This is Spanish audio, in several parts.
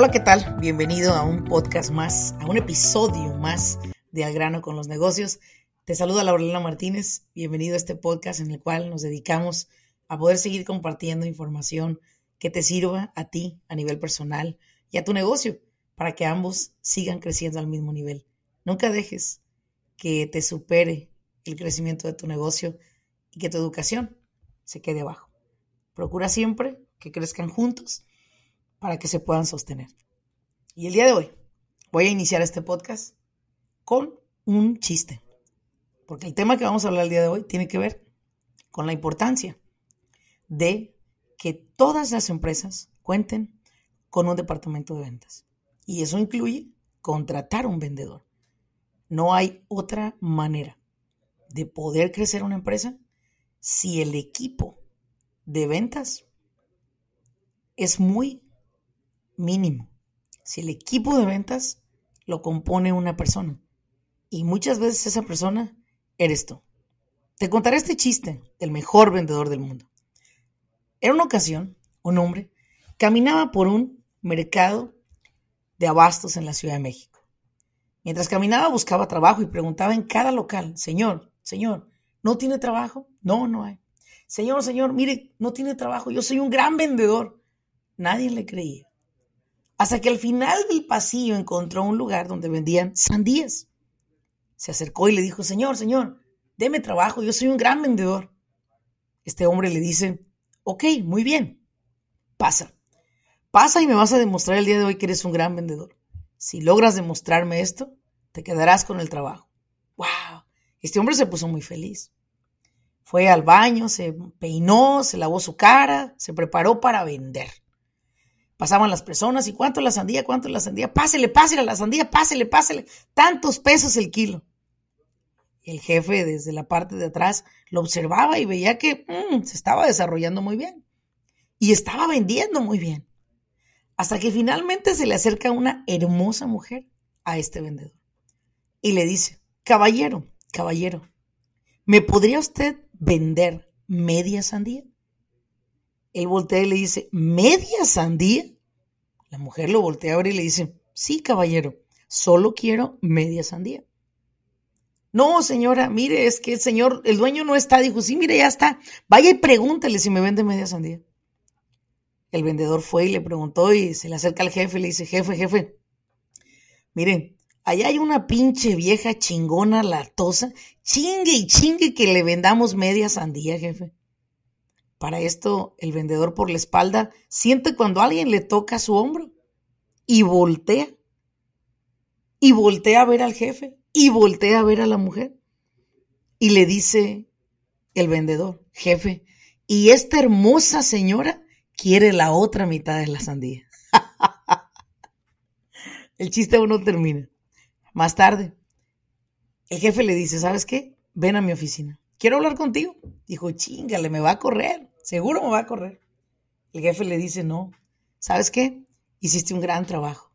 Hola, ¿qué tal? Bienvenido a un podcast más, a un episodio más de Al grano con los negocios. Te saluda Laurelena Martínez. Bienvenido a este podcast en el cual nos dedicamos a poder seguir compartiendo información que te sirva a ti a nivel personal y a tu negocio para que ambos sigan creciendo al mismo nivel. Nunca dejes que te supere el crecimiento de tu negocio y que tu educación se quede abajo. Procura siempre que crezcan juntos para que se puedan sostener. Y el día de hoy voy a iniciar este podcast con un chiste, porque el tema que vamos a hablar el día de hoy tiene que ver con la importancia de que todas las empresas cuenten con un departamento de ventas. Y eso incluye contratar un vendedor. No hay otra manera de poder crecer una empresa si el equipo de ventas es muy mínimo. Si el equipo de ventas lo compone una persona y muchas veces esa persona eres tú. Te contaré este chiste del mejor vendedor del mundo. En una ocasión, un hombre caminaba por un mercado de abastos en la Ciudad de México. Mientras caminaba buscaba trabajo y preguntaba en cada local, Señor, Señor, ¿no tiene trabajo? No, no hay. Señor, Señor, mire, no tiene trabajo, yo soy un gran vendedor. Nadie le creía hasta que al final del pasillo encontró un lugar donde vendían sandías. Se acercó y le dijo, Señor, Señor, deme trabajo, yo soy un gran vendedor. Este hombre le dice, ok, muy bien, pasa. Pasa y me vas a demostrar el día de hoy que eres un gran vendedor. Si logras demostrarme esto, te quedarás con el trabajo. ¡Wow! Este hombre se puso muy feliz. Fue al baño, se peinó, se lavó su cara, se preparó para vender. Pasaban las personas y cuánto la sandía, cuánto la sandía, pásele, pásele la sandía, pásele, pásele, tantos pesos el kilo. El jefe desde la parte de atrás lo observaba y veía que mm, se estaba desarrollando muy bien y estaba vendiendo muy bien. Hasta que finalmente se le acerca una hermosa mujer a este vendedor y le dice, caballero, caballero, ¿me podría usted vender media sandía? Él voltea y le dice, ¿media sandía? La mujer lo voltea a ver y le dice, sí, caballero, solo quiero media sandía. No, señora, mire, es que el señor, el dueño no está. Dijo, sí, mire, ya está. Vaya y pregúntele si me vende media sandía. El vendedor fue y le preguntó y se le acerca al jefe y le dice, jefe, jefe, miren, allá hay una pinche vieja chingona latosa, chingue y chingue que le vendamos media sandía, jefe. Para esto, el vendedor por la espalda siente cuando alguien le toca su hombro y voltea. Y voltea a ver al jefe y voltea a ver a la mujer. Y le dice el vendedor, jefe, y esta hermosa señora quiere la otra mitad de la sandía. el chiste aún no termina. Más tarde, el jefe le dice, ¿sabes qué? Ven a mi oficina. Quiero hablar contigo. Dijo, chingale, me va a correr. Seguro me va a correr. El jefe le dice, no, ¿sabes qué? Hiciste un gran trabajo.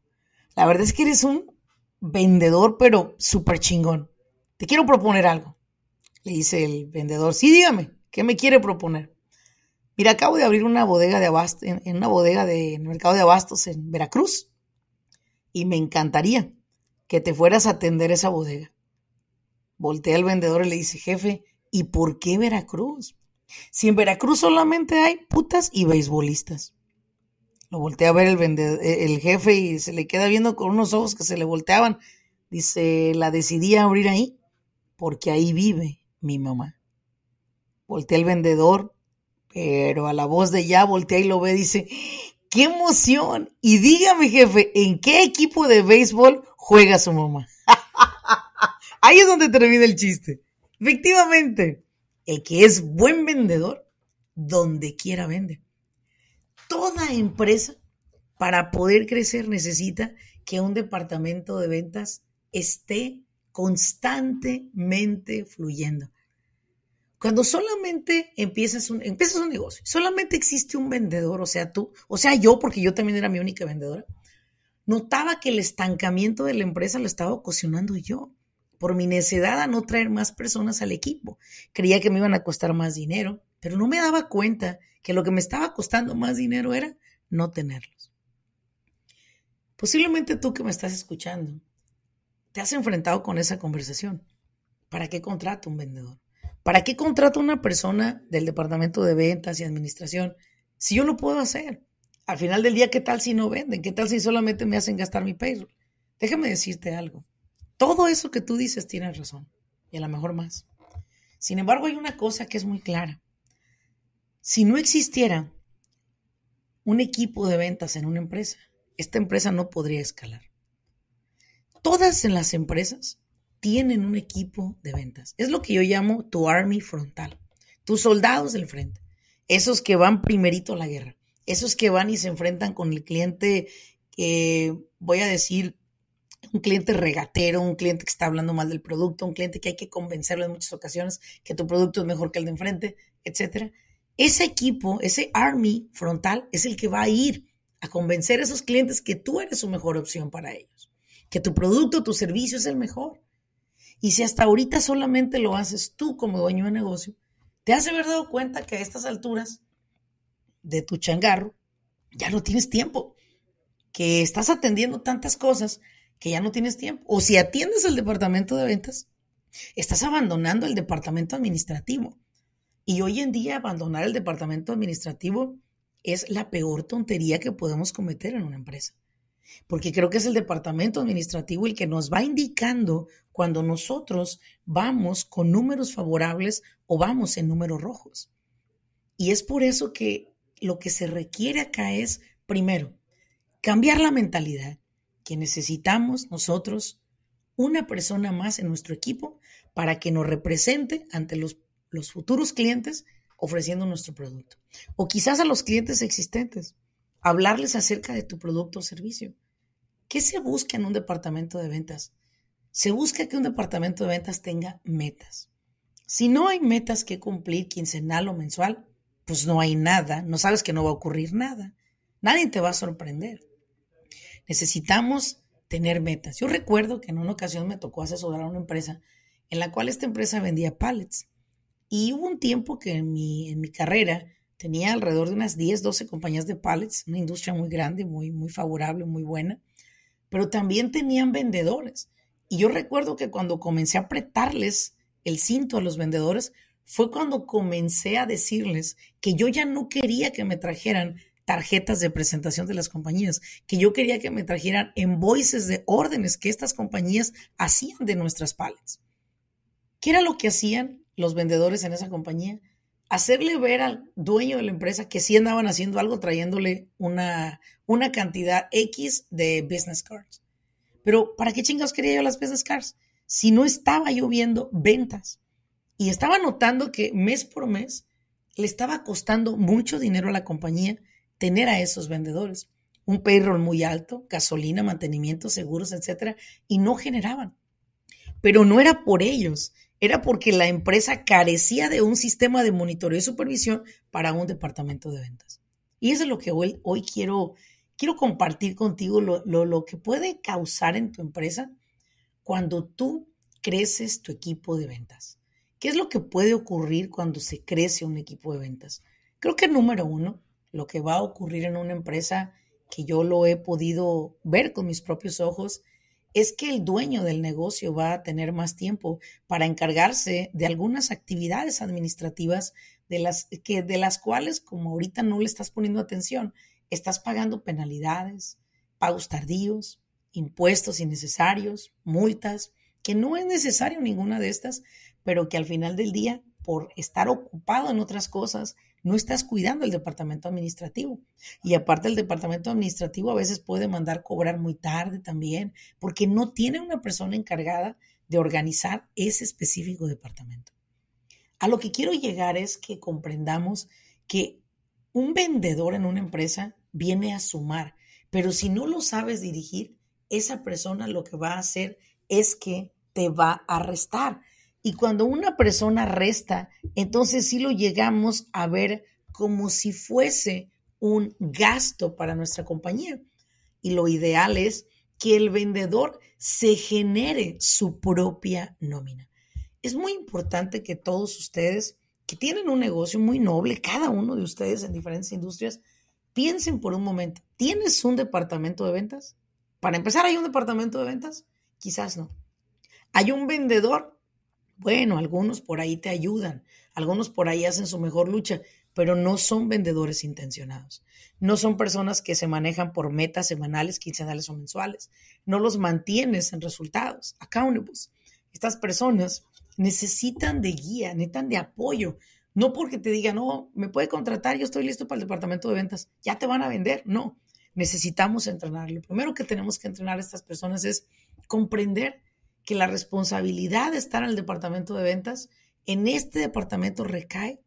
La verdad es que eres un vendedor, pero súper chingón. Te quiero proponer algo. Le dice el vendedor, sí, dígame, ¿qué me quiere proponer? Mira, acabo de abrir una bodega de abastos, en, una bodega de mercado de abastos en Veracruz. Y me encantaría que te fueras a atender esa bodega. Voltea el vendedor y le dice, jefe, ¿y por qué Veracruz? Si en Veracruz solamente hay putas y beisbolistas. Lo voltea a ver el, el jefe y se le queda viendo con unos ojos que se le volteaban. Dice, la decidí abrir ahí porque ahí vive mi mamá. Voltea el vendedor, pero a la voz de ya voltea y lo ve, dice, ¡qué emoción! Y dígame, jefe, ¿en qué equipo de béisbol juega su mamá? Ahí es donde termina el chiste. Efectivamente, el que es buen vendedor, donde quiera vende. Toda empresa, para poder crecer, necesita que un departamento de ventas esté constantemente fluyendo. Cuando solamente empiezas un, empiezas un negocio, solamente existe un vendedor, o sea, tú, o sea, yo, porque yo también era mi única vendedora, notaba que el estancamiento de la empresa lo estaba ocasionando yo por mi necesidad a no traer más personas al equipo. Creía que me iban a costar más dinero, pero no me daba cuenta que lo que me estaba costando más dinero era no tenerlos. Posiblemente tú que me estás escuchando, te has enfrentado con esa conversación. ¿Para qué contrato un vendedor? ¿Para qué contrato una persona del departamento de ventas y administración si yo lo puedo hacer? Al final del día, ¿qué tal si no venden? ¿Qué tal si solamente me hacen gastar mi payroll? Déjame decirte algo. Todo eso que tú dices tienes razón, y a lo mejor más. Sin embargo, hay una cosa que es muy clara. Si no existiera un equipo de ventas en una empresa, esta empresa no podría escalar. Todas en las empresas tienen un equipo de ventas. Es lo que yo llamo tu army frontal, tus soldados del frente, esos que van primerito a la guerra, esos que van y se enfrentan con el cliente que, voy a decir, un cliente regatero, un cliente que está hablando mal del producto, un cliente que hay que convencerlo en muchas ocasiones que tu producto es mejor que el de enfrente, etcétera. Ese equipo, ese army frontal es el que va a ir a convencer a esos clientes que tú eres su mejor opción para ellos, que tu producto, tu servicio es el mejor. Y si hasta ahorita solamente lo haces tú como dueño de negocio, te has de haber dado cuenta que a estas alturas de tu changarro ya no tienes tiempo, que estás atendiendo tantas cosas que ya no tienes tiempo. O si atiendes el departamento de ventas, estás abandonando el departamento administrativo. Y hoy en día abandonar el departamento administrativo es la peor tontería que podemos cometer en una empresa. Porque creo que es el departamento administrativo el que nos va indicando cuando nosotros vamos con números favorables o vamos en números rojos. Y es por eso que lo que se requiere acá es, primero, cambiar la mentalidad que necesitamos nosotros una persona más en nuestro equipo para que nos represente ante los, futuros clientes ofreciendo nuestro producto. O quizás a los clientes existentes, hablarles acerca de tu producto o servicio. ¿Qué se busca en un departamento de ventas? Se busca que un departamento de ventas tenga metas. Si no hay metas que cumplir quincenal o mensual, pues no hay nada, no sabes que no va a ocurrir nada. Nadie te va a sorprender. Necesitamos tener metas. Yo recuerdo que en una ocasión me tocó asesorar a una empresa en la cual esta empresa vendía pallets. Y hubo un tiempo que en mi, en mi carrera tenía alrededor de unas 10, 12 compañías de pallets, una industria muy grande, muy, muy favorable, muy buena, pero también tenían vendedores. Y yo recuerdo que cuando comencé a apretarles el cinto a los vendedores, fue cuando comencé a decirles que yo ya no quería que me trajeran tarjetas de presentación de las compañías, que yo quería que me trajeran invoices de órdenes que estas compañías hacían de nuestras pallets. ¿Qué era lo que hacían los vendedores en esa compañía? Hacerle ver al dueño de la empresa que sí andaban haciendo algo trayéndole una, una cantidad X de business cards. Pero ¿para qué chingados quería yo las business cards? Si no estaba yo viendo ventas. Y estaba notando que mes por mes le estaba costando mucho dinero a la compañía tener a esos vendedores. Un payroll muy alto, gasolina, mantenimiento, seguros, etcétera, y no generaban. Pero no era por ellos, era porque la empresa carecía de un sistema de monitoreo y supervisión para un departamento de ventas. Y eso es lo que hoy, hoy quiero, quiero compartir contigo, lo, lo, lo que puede causar en tu empresa cuando tú creces tu equipo de ventas. ¿Qué es lo que puede ocurrir cuando se crece un equipo de ventas? Creo que número uno, lo que va a ocurrir en una empresa que yo lo he podido ver con mis propios ojos, es que el dueño del negocio va a tener más tiempo para encargarse de algunas actividades administrativas de las, que, de las cuales, como ahorita no le estás poniendo atención, estás pagando penalidades, pagos tardíos, impuestos innecesarios, multas, que no es necesario ninguna de estas, pero que al final del día, por estar ocupado en otras cosas, no estás cuidando el departamento administrativo. Y aparte el departamento administrativo a veces puede mandar cobrar muy tarde también, porque no tiene una persona encargada de organizar ese específico departamento. A lo que quiero llegar es que comprendamos que un vendedor en una empresa viene a sumar, pero si no lo sabes dirigir, esa persona lo que va a hacer es que te va a restar. Y cuando una persona resta, entonces sí lo llegamos a ver como si fuese un gasto para nuestra compañía. Y lo ideal es que el vendedor se genere su propia nómina. Es muy importante que todos ustedes que tienen un negocio muy noble, cada uno de ustedes en diferentes industrias, piensen por un momento, ¿tienes un departamento de ventas? Para empezar, ¿hay un departamento de ventas? Quizás no. ¿Hay un vendedor? Bueno, algunos por ahí te ayudan, algunos por ahí hacen su mejor lucha, pero no son vendedores intencionados. No son personas que se manejan por metas semanales, quincenales o mensuales. No los mantienes en resultados, accountables. Estas personas necesitan de guía, necesitan de apoyo. No porque te digan, no, me puede contratar, yo estoy listo para el departamento de ventas, ya te van a vender. No, necesitamos entrenar. Lo primero que tenemos que entrenar a estas personas es comprender que la responsabilidad de estar en el departamento de ventas, en este departamento recae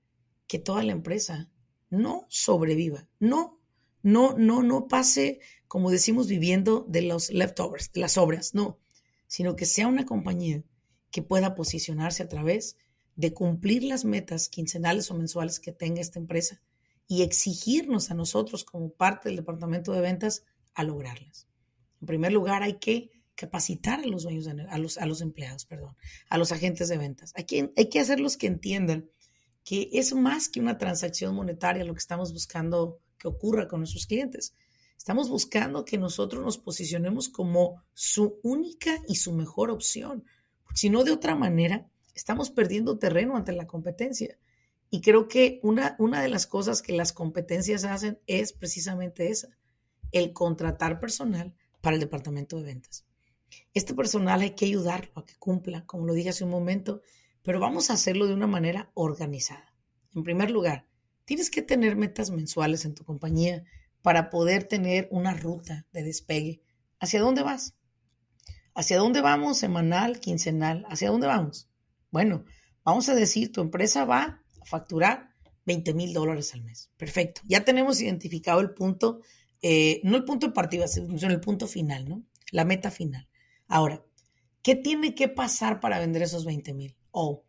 que toda la empresa no sobreviva, no, no, no, no pase, como decimos, viviendo de los leftovers, de las sobras, no, sino que sea una compañía que pueda posicionarse a través de cumplir las metas quincenales o mensuales que tenga esta empresa y exigirnos a nosotros como parte del departamento de ventas a lograrlas. En primer lugar, hay que capacitar a los dueños, a los, a los empleados, perdón, a los agentes de ventas. Hay que, hay que hacerlos que entiendan que es más que una transacción monetaria lo que estamos buscando que ocurra con nuestros clientes. Estamos buscando que nosotros nos posicionemos como su única y su mejor opción. Si no, de otra manera, estamos perdiendo terreno ante la competencia. Y creo que una, una de las cosas que las competencias hacen es precisamente esa, el contratar personal para el departamento de ventas. Este personal hay que ayudarlo a que cumpla, como lo dije hace un momento, pero vamos a hacerlo de una manera organizada. En primer lugar, tienes que tener metas mensuales en tu compañía para poder tener una ruta de despegue. ¿Hacia dónde vas? ¿Hacia dónde vamos? Semanal, quincenal. ¿Hacia dónde vamos? Bueno, vamos a decir, tu empresa va a facturar 20 mil dólares al mes. Perfecto. Ya tenemos identificado el punto, eh, no el punto de partida, sino el punto final, ¿no? La meta final. Ahora, ¿qué tiene que pasar para vender esos 20 mil? O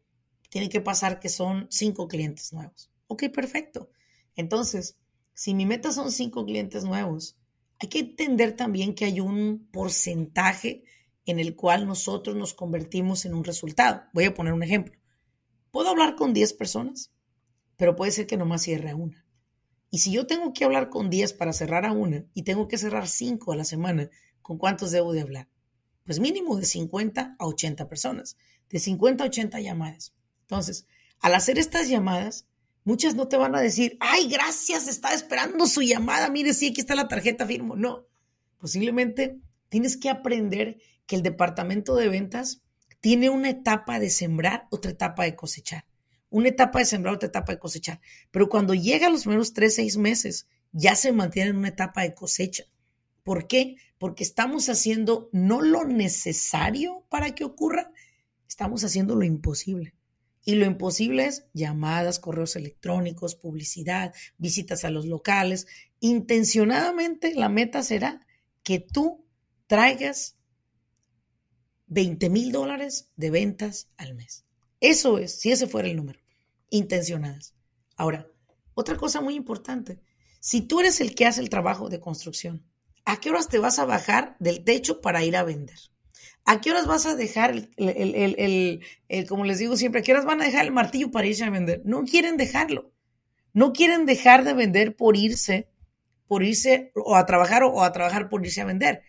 tiene que pasar que son cinco clientes nuevos. Ok, perfecto. Entonces, si mi meta son cinco clientes nuevos, hay que entender también que hay un porcentaje en el cual nosotros nos convertimos en un resultado. Voy a poner un ejemplo. Puedo hablar con 10 personas, pero puede ser que nomás cierre a una. Y si yo tengo que hablar con 10 para cerrar a una y tengo que cerrar 5 a la semana, ¿con cuántos debo de hablar? Pues mínimo de 50 a 80 personas de 50 a 80 llamadas. Entonces, al hacer estas llamadas, muchas no te van a decir, ay, gracias, estaba esperando su llamada, mire, sí, aquí está la tarjeta, firmo. No, posiblemente tienes que aprender que el departamento de ventas tiene una etapa de sembrar, otra etapa de cosechar. Una etapa de sembrar, otra etapa de cosechar. Pero cuando llega a los menos 3, 6 meses, ya se mantiene en una etapa de cosecha. ¿Por qué? Porque estamos haciendo no lo necesario para que ocurra, estamos haciendo lo imposible. Y lo imposible es llamadas, correos electrónicos, publicidad, visitas a los locales. Intencionadamente la meta será que tú traigas 20 mil dólares de ventas al mes. Eso es, si ese fuera el número, intencionadas. Ahora, otra cosa muy importante, si tú eres el que hace el trabajo de construcción, ¿a qué horas te vas a bajar del techo para ir a vender? ¿A qué horas vas a dejar el, como les digo siempre, a qué horas van a dejar el martillo para irse a vender? No quieren dejarlo. No quieren dejar de vender por irse, por irse o a trabajar o a trabajar por irse a vender.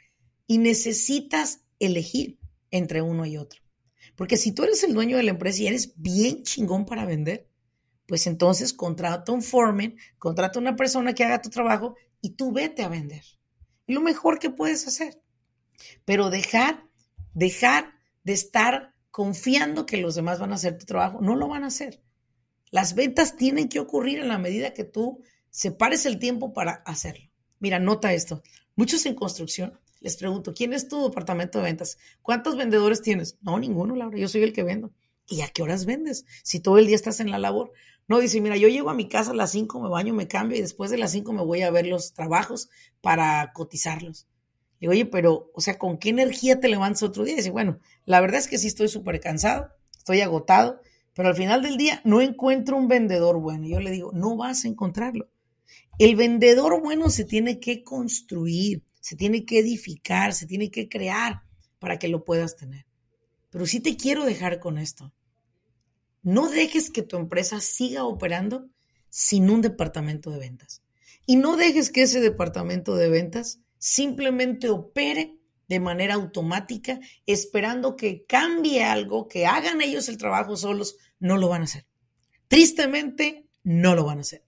Y necesitas elegir entre uno y otro. Porque si tú eres el dueño de la empresa y eres bien chingón para vender, pues entonces contrata un foreman, contrata una persona que haga tu trabajo y tú vete a vender. Lo mejor que puedes hacer. Pero dejar dejar de estar confiando que los demás van a hacer tu trabajo. No lo van a hacer. Las ventas tienen que ocurrir en la medida que tú separes el tiempo para hacerlo. Mira, nota esto. Muchos en construcción Les pregunto, ¿quién es tu departamento de ventas? ¿Cuántos vendedores tienes? No, ninguno, Laura, yo soy el que vendo. ¿Y a qué horas vendes? Si todo el día estás en la labor. No, dice, mira, yo llego a mi casa a las 5, me baño, me cambio y después de las 5 me voy a ver los trabajos para cotizarlos. Digo, oye, pero, o sea, ¿con qué energía te levantas otro día? Y dice, bueno, la verdad es que sí estoy súper cansado, estoy agotado, pero al final del día no encuentro un vendedor bueno. Y yo le digo, no vas a encontrarlo. El vendedor bueno se tiene que construir, se tiene que edificar, se tiene que crear para que lo puedas tener. Pero sí te quiero dejar con esto. No dejes que tu empresa siga operando sin un departamento de ventas. Y no dejes que ese departamento de ventas simplemente opere de manera automática, esperando que cambie algo, que hagan ellos el trabajo solos. No lo van a hacer. Tristemente, no lo van a hacer.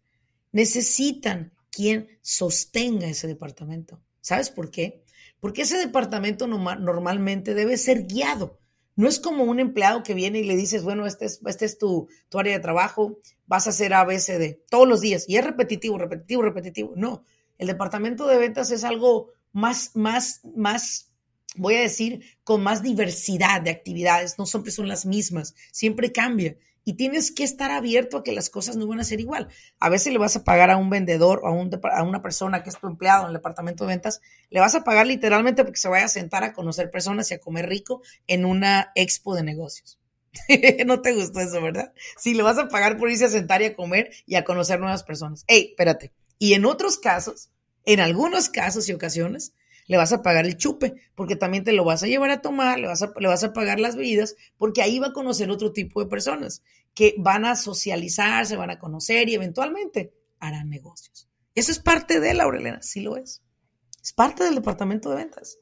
Necesitan quien sostenga ese departamento. ¿Sabes por qué? Porque ese departamento normalmente debe ser guiado no es como un empleado que viene y le dices, bueno, este es, este es tu, tu área de trabajo, vas a hacer ABCD todos los días y es repetitivo, repetitivo, repetitivo. No, el departamento de ventas es algo más, más, más, voy a decir, con más diversidad de actividades, no siempre son las mismas, siempre cambia y tienes que estar abierto a que las cosas no van a ser igual. A veces le vas a pagar a un vendedor o a, un, a, una persona que es tu empleado en el departamento de ventas, le vas a pagar literalmente porque se vaya a sentar a conocer personas y a comer rico en una expo de negocios. no te gustó eso, ¿verdad? Sí, le vas a pagar por irse a sentar y a comer y a conocer nuevas personas. Ey, espérate. Y en otros casos, en algunos casos y ocasiones, le vas a pagar el chupe, porque también te lo vas a llevar a tomar, le vas a, le vas a pagar las bebidas, porque ahí va a conocer otro tipo de personas que van a socializar, se van a conocer y eventualmente harán negocios. Eso es parte de Laurelena, sí lo es. Es parte del departamento de ventas.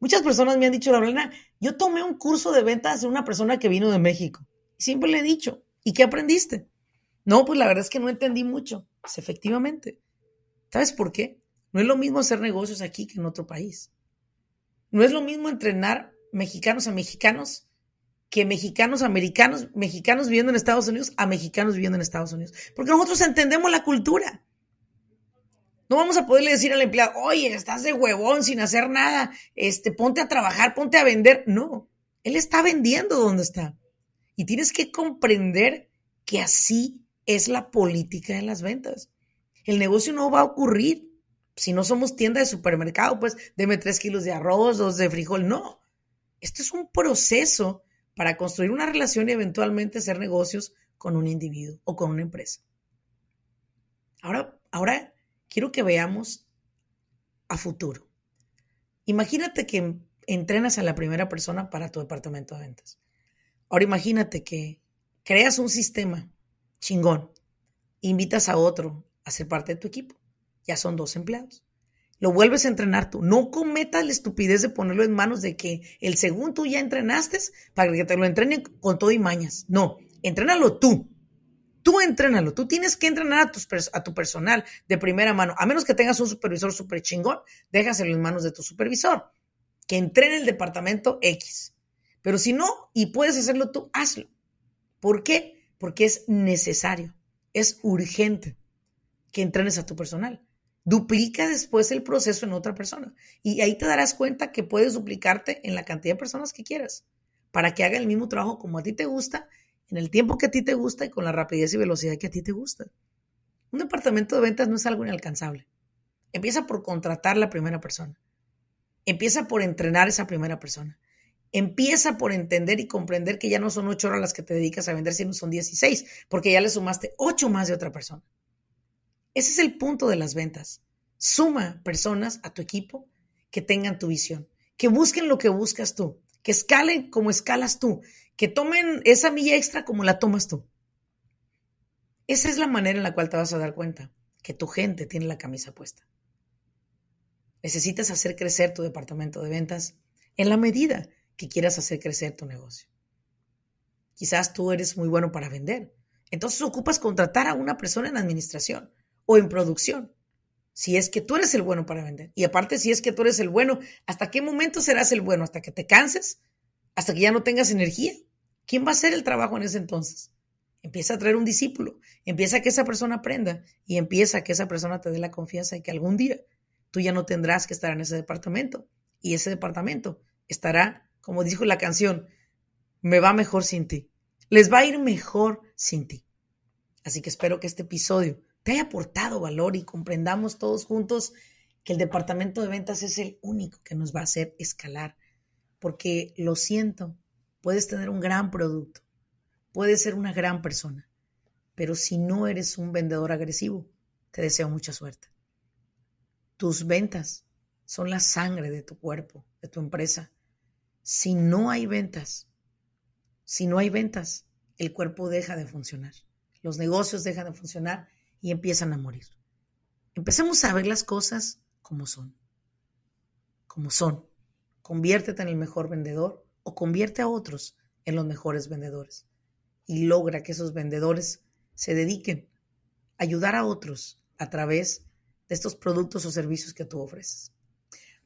Muchas personas me han dicho, Laurelena, yo tomé un curso de ventas de una persona que vino de México. Siempre le he dicho, ¿y qué aprendiste? No, pues la verdad es que no entendí mucho. Pues efectivamente. ¿Sabes por qué? No es lo mismo hacer negocios aquí que en otro país. No es lo mismo entrenar mexicanos a mexicanos que mexicanos americanos, mexicanos viviendo en Estados Unidos a mexicanos viviendo en Estados Unidos. Porque nosotros entendemos la cultura. No vamos a poderle decir al empleado, oye, estás de huevón sin hacer nada, este, ponte a trabajar, ponte a vender. No, él está vendiendo donde está. Y tienes que comprender que así es la política de las ventas. El negocio no va a ocurrir si no somos tienda de supermercado, pues deme tres kilos de arroz, dos de frijol. No. Esto es un proceso para construir una relación y eventualmente hacer negocios con un individuo o con una empresa. Ahora, ahora quiero que veamos a futuro. Imagínate que entrenas a la primera persona para tu departamento de ventas. Ahora imagínate que creas un sistema chingón, invitas a otro a ser parte de tu equipo ya son dos empleados. Lo vuelves a entrenar tú. No cometas la estupidez de ponerlo en manos de que el segundo tú ya entrenaste para que te lo entrenen con todo y mañas. No, entrénalo tú. Tú entrénalo. Tú tienes que entrenar a, a tu personal de primera mano. A menos que tengas un supervisor súper chingón, déjaselo en manos de tu supervisor. Que entrene el departamento X. Pero si no, y puedes hacerlo tú, hazlo. ¿Por qué? Porque es necesario. Es urgente que entrenes a tu personal duplica después el proceso en otra persona. Y ahí te darás cuenta que puedes duplicarte en la cantidad de personas que quieras para que haga el mismo trabajo como a ti te gusta, en el tiempo que a ti te gusta y con la rapidez y velocidad que a ti te gusta. Un departamento de ventas no es algo inalcanzable. Empieza por contratar la primera persona. Empieza por entrenar esa primera persona. Empieza por entender y comprender que ya no son ocho horas las que te dedicas a vender, sino son 16, porque ya le sumaste ocho más de otra persona. Ese es el punto de las ventas. Suma personas a tu equipo que tengan tu visión, que busquen lo que buscas tú, que escalen como escalas tú, que tomen esa milla extra como la tomas tú. Esa es la manera en la cual te vas a dar cuenta que tu gente tiene la camisa puesta. Necesitas hacer crecer tu departamento de ventas en la medida que quieras hacer crecer tu negocio. Quizás tú eres muy bueno para vender. Entonces ocupas contratar a una persona en administración o en producción. Si es que tú eres el bueno para vender. Y aparte, si es que tú eres el bueno, ¿hasta qué momento serás el bueno? ¿Hasta que te canses? ¿Hasta que ya no tengas energía? ¿Quién va a hacer el trabajo en ese entonces? Empieza a traer un discípulo, empieza a que esa persona aprenda y empieza a que esa persona te dé la confianza de que algún día tú ya no tendrás que estar en ese departamento y ese departamento estará, como dijo la canción, me va mejor sin ti. Les va a ir mejor sin ti. Así que espero que este episodio te haya aportado valor y comprendamos todos juntos que el departamento de ventas es el único que nos va a hacer escalar. Porque lo siento, puedes tener un gran producto, puedes ser una gran persona, pero si no eres un vendedor agresivo, te deseo mucha suerte. Tus ventas son la sangre de tu cuerpo, de tu empresa. Si no hay ventas, si no hay ventas, el cuerpo deja de funcionar. Los negocios dejan de funcionar y empiezan a morir. Empecemos a ver las cosas como son. Como son. Conviértete en el mejor vendedor o convierte a otros en los mejores vendedores. Y logra que esos vendedores se dediquen a ayudar a otros a través de estos productos o servicios que tú ofreces.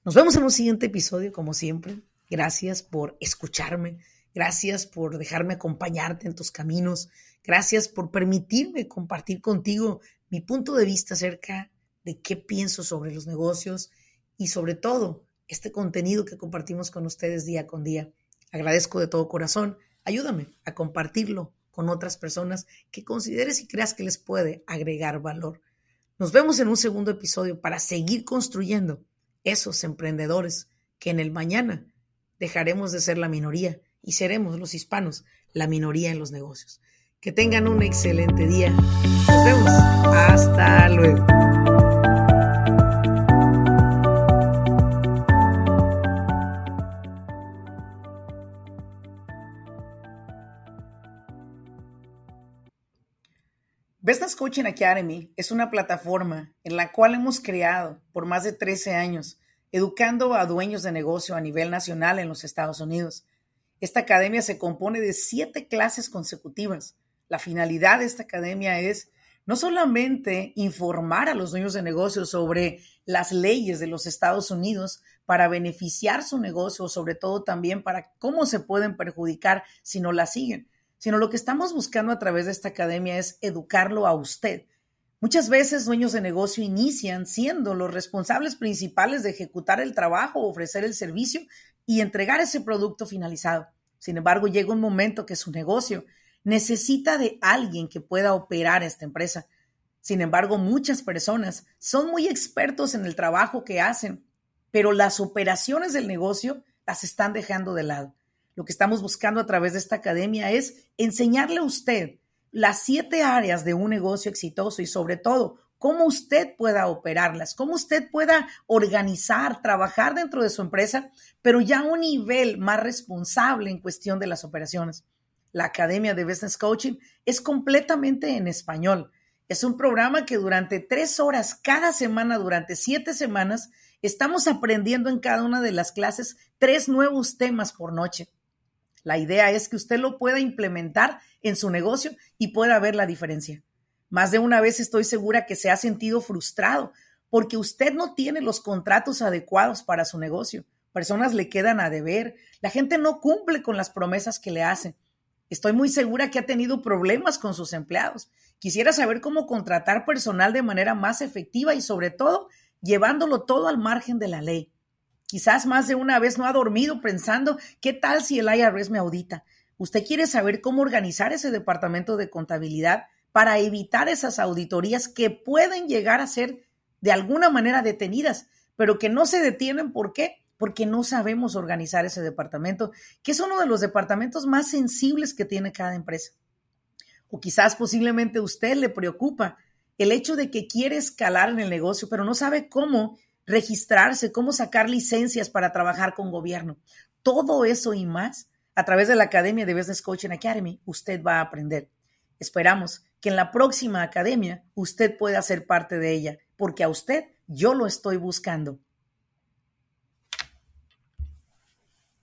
Nos vemos en un siguiente episodio, como siempre. Gracias por escucharme. Gracias por dejarme acompañarte en tus caminos. Gracias por permitirme compartir contigo mi punto de vista acerca de qué pienso sobre los negocios y sobre todo este contenido que compartimos con ustedes día con día. Agradezco de todo corazón. Ayúdame a compartirlo con otras personas que consideres y creas que les puede agregar valor. Nos vemos en un segundo episodio para seguir construyendo esos emprendedores que en el mañana dejaremos de ser la minoría y seremos los hispanos la minoría en los negocios. Que tengan un excelente día. Nos vemos. Hasta luego. Business Coaching Academy es una plataforma en la cual hemos creado por más de 13 años, educando a dueños de negocio a nivel nacional en los Estados Unidos. Esta academia se compone de siete clases consecutivas. La finalidad de esta academia es no solamente informar a los dueños de negocio sobre las leyes de los Estados Unidos para beneficiar su negocio, sobre todo también para cómo se pueden perjudicar si no la siguen, sino lo que estamos buscando a través de esta academia es educarlo a usted. Muchas veces dueños de negocio inician siendo los responsables principales de ejecutar el trabajo, ofrecer el servicio y entregar ese producto finalizado. Sin embargo, llega un momento que su negocio necesita de alguien que pueda operar esta empresa. Sin embargo, muchas personas son muy expertos en el trabajo que hacen, pero las operaciones del negocio las están dejando de lado. Lo que estamos buscando a través de esta academia es enseñarle a usted las siete áreas de un negocio exitoso y sobre todo cómo usted pueda operarlas, cómo usted pueda organizar, trabajar dentro de su empresa, pero ya a un nivel más responsable en cuestión de las operaciones. La Academia de Business Coaching es completamente en español. Es un programa que durante tres horas cada semana, durante siete semanas, estamos aprendiendo en cada una de las clases tres nuevos temas por noche. La idea es que usted lo pueda implementar en su negocio y pueda ver la diferencia. Más de una vez estoy segura que se ha sentido frustrado porque usted no tiene los contratos adecuados para su negocio. Personas le quedan a deber. La gente no cumple con las promesas que le hacen. Estoy muy segura que ha tenido problemas con sus empleados. Quisiera saber cómo contratar personal de manera más efectiva y sobre todo llevándolo todo al margen de la ley. Quizás más de una vez no ha dormido pensando, ¿qué tal si el IRS me audita? Usted quiere saber cómo organizar ese departamento de contabilidad para evitar esas auditorías que pueden llegar a ser de alguna manera detenidas, pero que no se detienen. ¿Por qué? Porque no sabemos organizar ese departamento, que es uno de los departamentos más sensibles que tiene cada empresa. O quizás posiblemente usted le preocupa el hecho de que quiere escalar en el negocio, pero no sabe cómo registrarse, cómo sacar licencias para trabajar con gobierno. Todo eso y más a través de la Academia de Business Coaching Academy usted va a aprender. Esperamos que en la próxima academia usted pueda ser parte de ella, porque a usted yo lo estoy buscando.